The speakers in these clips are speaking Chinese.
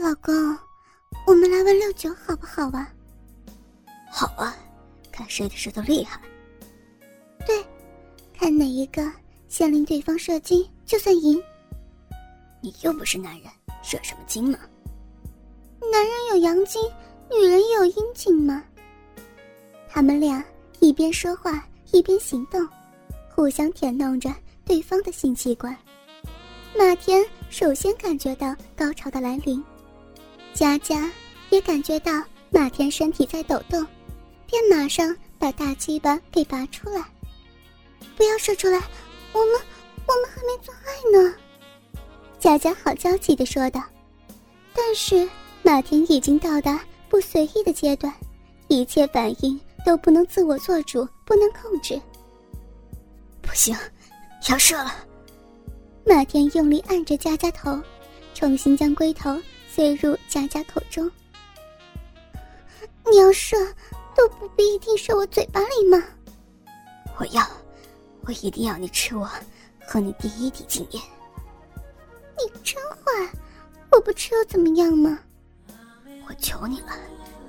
老公，我们来玩六九好不好啊？好啊，看谁的石头厉害。对，看哪一个先令对方射精就算赢。你又不是男人，射什么精嘛？男人有阳精，女人也有阴茎吗？他们俩一边说话一边行动，互相舔弄着对方的性器官。马天首先感觉到高潮的来临，佳佳也感觉到马田身体在抖动，便马上把大鸡巴给拔出来。不要射出来，我们我们还没做爱呢。佳佳好焦急的说道，但是马田已经到达不随意的阶段，一切反应都不能自我做主，不能控制。不行，要射了。马田用力按着佳佳头，重新将龟头塞入佳佳口中。你要射，都不必一定射我嘴巴里吗？我要，我一定要你吃我，和你第一滴精液。你真坏，我不吃又怎么样吗？我求你了，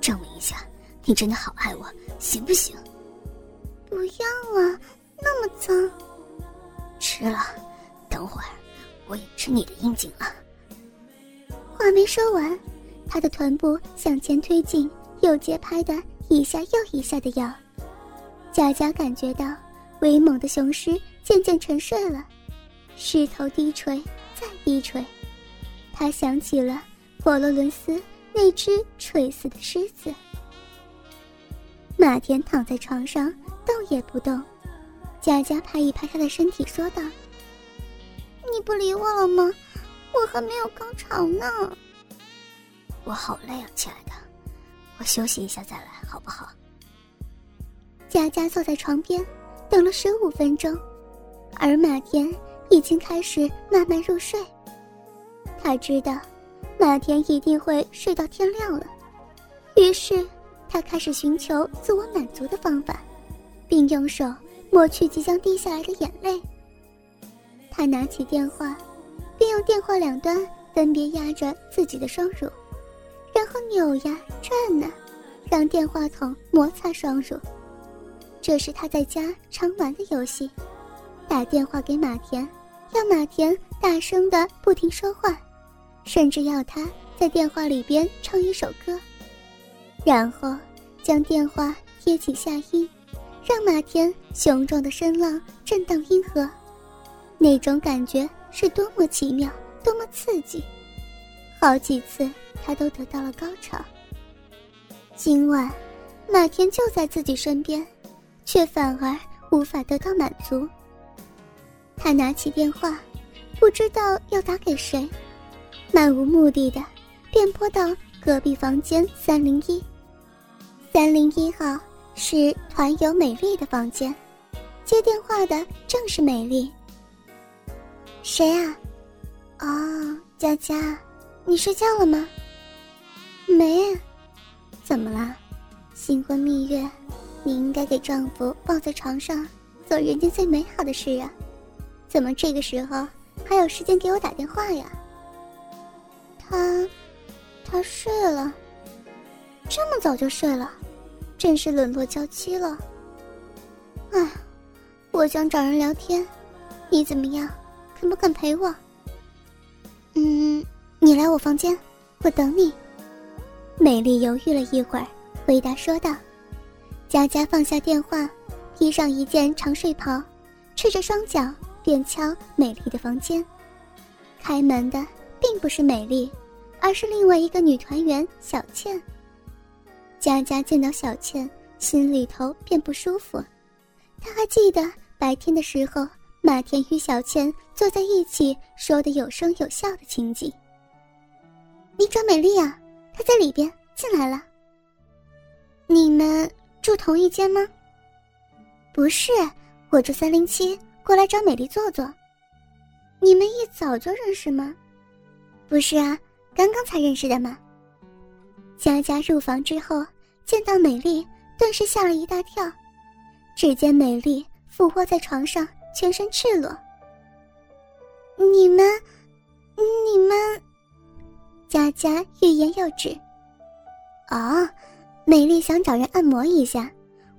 证明一下你真的好爱我，行不行？不要啊，那么脏。吃了。等会儿，我也吃你的阴茎了。话没说完，他的臀部向前推进，有节拍的一下又一下的摇。佳佳感觉到威猛的雄狮渐渐沉睡了，狮头低垂，再低垂。他想起了佛罗伦斯那只垂死的狮子。马田躺在床上动也不动，佳佳拍一拍他的身体，说道。你不理我了吗？我还没有高潮呢。我好累啊，亲爱的，我休息一下再来，好不好？佳佳坐在床边，等了十五分钟，而马田已经开始慢慢入睡。他知道，马田一定会睡到天亮了，于是他开始寻求自我满足的方法，并用手抹去即将滴下来的眼泪。他拿起电话，并用电话两端分别压着自己的双乳，然后扭呀转呢，让电话筒摩擦双乳。这是他在家常玩的游戏。打电话给马田，要马田大声的不停说话，甚至要他在电话里边唱一首歌，然后将电话贴起下音，让马田雄壮的声浪震荡阴河。那种感觉是多么奇妙，多么刺激！好几次他都得到了高潮。今晚，马田就在自己身边，却反而无法得到满足。他拿起电话，不知道要打给谁，漫无目的的便拨到隔壁房间三零一。三零一号是团友美丽的房间，接电话的正是美丽。谁啊？哦，佳佳，你睡觉了吗？没。怎么了？新婚蜜月，你应该给丈夫抱在床上，做人间最美好的事啊！怎么这个时候还有时间给我打电话呀？他，他睡了。这么早就睡了，真是沦落娇妻了。唉，我想找人聊天，你怎么样？肯不肯陪我？嗯，你来我房间，我等你。美丽犹豫了一会儿，回答说道：“佳佳放下电话，披上一件长睡袍，赤着双脚便敲美丽的房间。开门的并不是美丽，而是另外一个女团员小倩。佳佳见到小倩，心里头便不舒服。她还记得白天的时候。”马田与小倩坐在一起，说的有声有笑的情景。你找美丽啊，她在里边进来了。你们住同一间吗？不是，我住三零七，过来找美丽坐坐。你们一早就认识吗？不是啊，刚刚才认识的嘛。佳佳入房之后，见到美丽，顿时吓了一大跳。只见美丽俯卧在床上。全身赤裸。你们，你们，佳佳欲言又止。哦，美丽想找人按摩一下。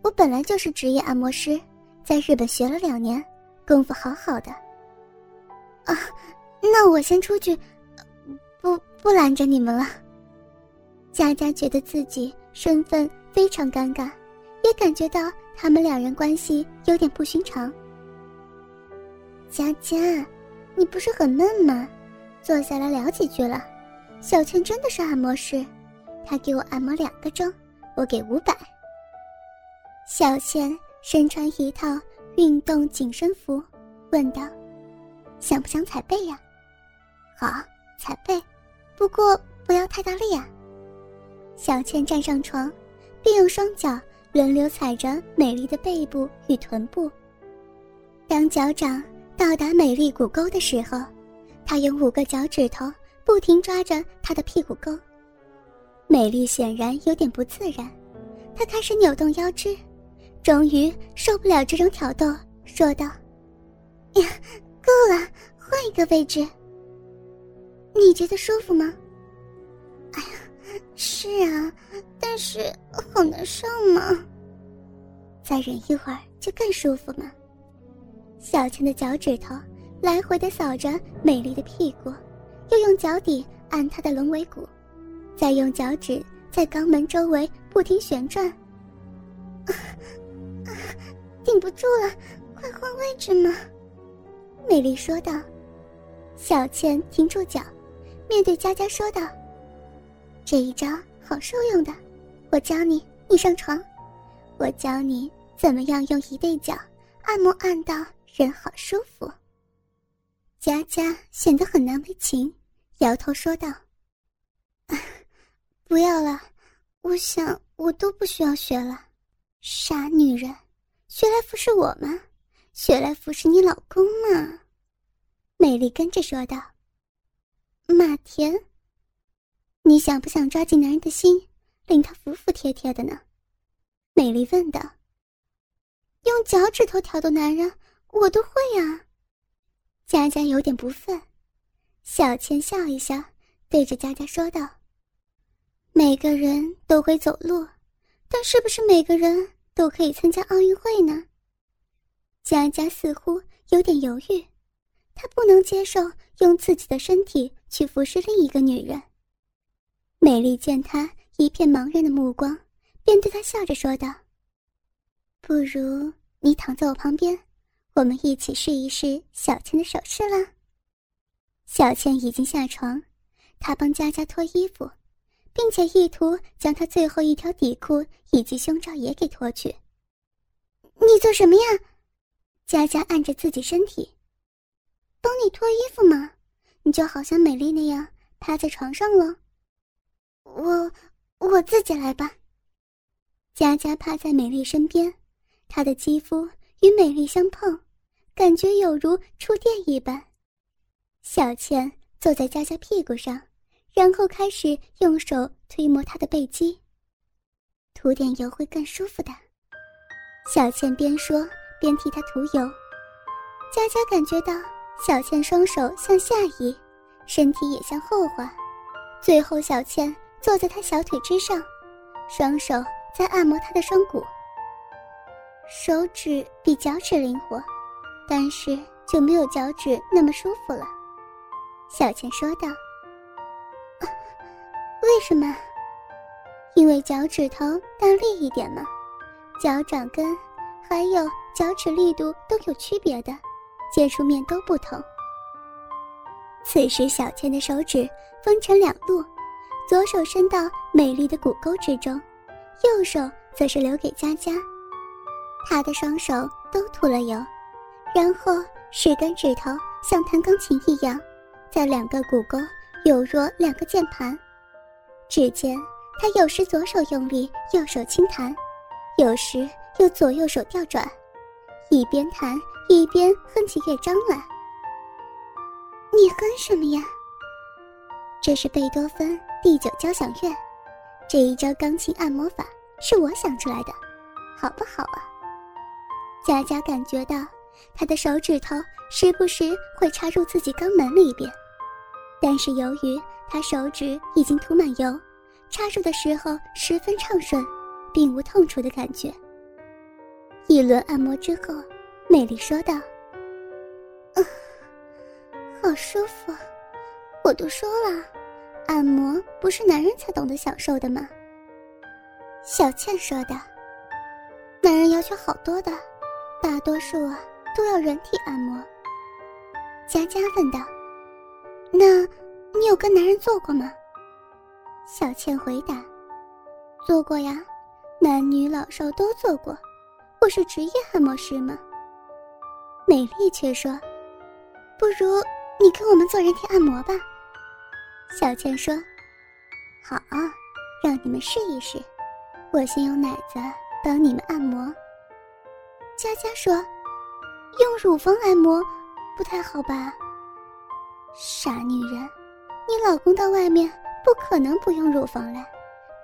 我本来就是职业按摩师，在日本学了两年，功夫好好的。啊，那我先出去，不不拦着你们了。佳佳觉得自己身份非常尴尬，也感觉到他们两人关系有点不寻常。佳佳，你不是很闷吗？坐下来聊几句了。小倩真的是按摩师，她给我按摩两个钟，我给五百。小倩身穿一套运动紧身服，问道：“想不想踩背呀？”“好，踩背，不过不要太大力啊。”小倩站上床，并用双脚轮流踩着美丽的背部与臀部。当脚掌到达美丽骨沟的时候，她用五个脚趾头不停抓着她的屁股沟。美丽显然有点不自然，她开始扭动腰肢。终于受不了这种挑逗，说道：“呀，够了，换一个位置。你觉得舒服吗？”“哎呀，是啊，但是好难受嘛。再忍一会儿就更舒服嘛。”小倩的脚趾头来回的扫着美丽的屁股，又用脚底按她的龙尾骨，再用脚趾在肛门周围不停旋转。啊 顶不住了，快换位置嘛！美丽说道。小倩停住脚，面对佳佳说道：“这一招好受用的，我教你，你上床，我教你怎么样用一对脚按摩按到人好舒服。”佳佳显得很难为情，摇头说道：“不要了，我想我都不需要学了，傻女人。”学来服侍我吗？学来服侍你老公吗？美丽跟着说道。马田，你想不想抓紧男人的心，令他服服帖帖的呢？美丽问道。用脚趾头挑逗男人，我都会呀。佳佳有点不忿。小倩笑一笑，对着佳佳说道：“每个人都会走路，但是不是每个人？”都可以参加奥运会呢。佳佳似乎有点犹豫，她不能接受用自己的身体去服侍另一个女人。美丽见她一片茫然的目光，便对她笑着说道：“不如你躺在我旁边，我们一起试一试小倩的手势啦。”小倩已经下床，她帮佳佳脱衣服。并且意图将她最后一条底裤以及胸罩也给脱去。你做什么呀？佳佳按着自己身体，帮你脱衣服吗？你就好像美丽那样趴在床上了。我我自己来吧。佳佳趴在美丽身边，她的肌肤与美丽相碰，感觉有如触电一般。小倩坐在佳佳屁股上。然后开始用手推摩她的背肌，涂点油会更舒服的。小倩边说边替她涂油。佳佳感觉到小倩双手向下移，身体也向后滑，最后小倩坐在她小腿之上，双手在按摩她的双骨。手指比脚趾灵活，但是就没有脚趾那么舒服了。小倩说道。为什么？因为脚趾头大力一点嘛，脚掌根还有脚趾力度都有区别的，接触面都不同。此时，小倩的手指分成两路，左手伸到美丽的骨沟之中，右手则是留给佳佳。她的双手都涂了油，然后十根指头像弹钢琴一样，在两个骨沟有若两个键盘。只见他有时左手用力，右手轻弹，有时又左右手调转，一边弹一边哼起乐章来。你哼什么呀？这是贝多芬第九交响乐，这一招钢琴按摩法是我想出来的，好不好啊？佳佳感觉到他的手指头时不时会插入自己肛门里边，但是由于他手指已经涂满油，插入的时候十分畅顺，并无痛楚的感觉。一轮按摩之后，美丽说道：“嗯，好舒服！我都说了，按摩不是男人才懂得享受的吗？”小倩说的：“男人要求好多的，大多数啊都要人体按摩。”佳佳问道：“那你有跟男人做过吗？”小倩回答：“做过呀，男女老少都做过。我是职业按摩师嘛。”美丽却说：“不如你跟我们做人体按摩吧。”小倩说：“好，让你们试一试。”我先用奶子帮你们按摩。佳佳说：“用乳房按摩不太好吧？”傻女人，你老公到外面不可能不用乳房来，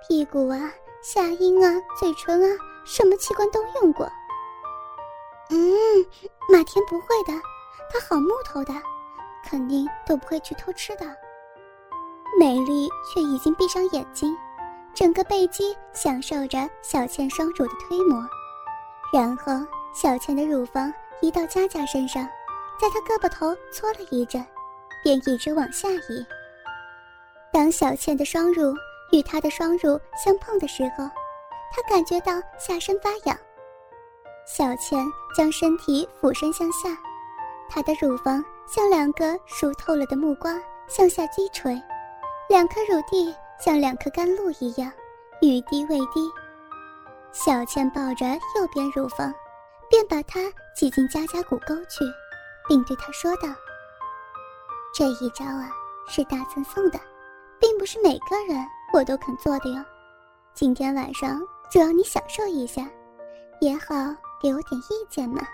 屁股啊、下阴啊、嘴唇啊，什么器官都用过。嗯，马田不会的，他好木头的，肯定都不会去偷吃的。美丽却已经闭上眼睛。整个背肌享受着小倩双乳的推磨，然后小倩的乳房移到佳佳身上，在她胳膊头搓了一阵，便一直往下移。当小倩的双乳与她的双乳相碰的时候，她感觉到下身发痒。小倩将身体俯身向下，她的乳房像两个熟透了的木瓜向下击垂，两颗乳蒂。像两颗甘露一样，欲滴未滴。小倩抱着右边乳房，便把它挤进佳佳古沟去，并对他说道：“这一招啊，是大森送的，并不是每个人我都肯做的哟。今天晚上就让你享受一下，也好给我点意见嘛。”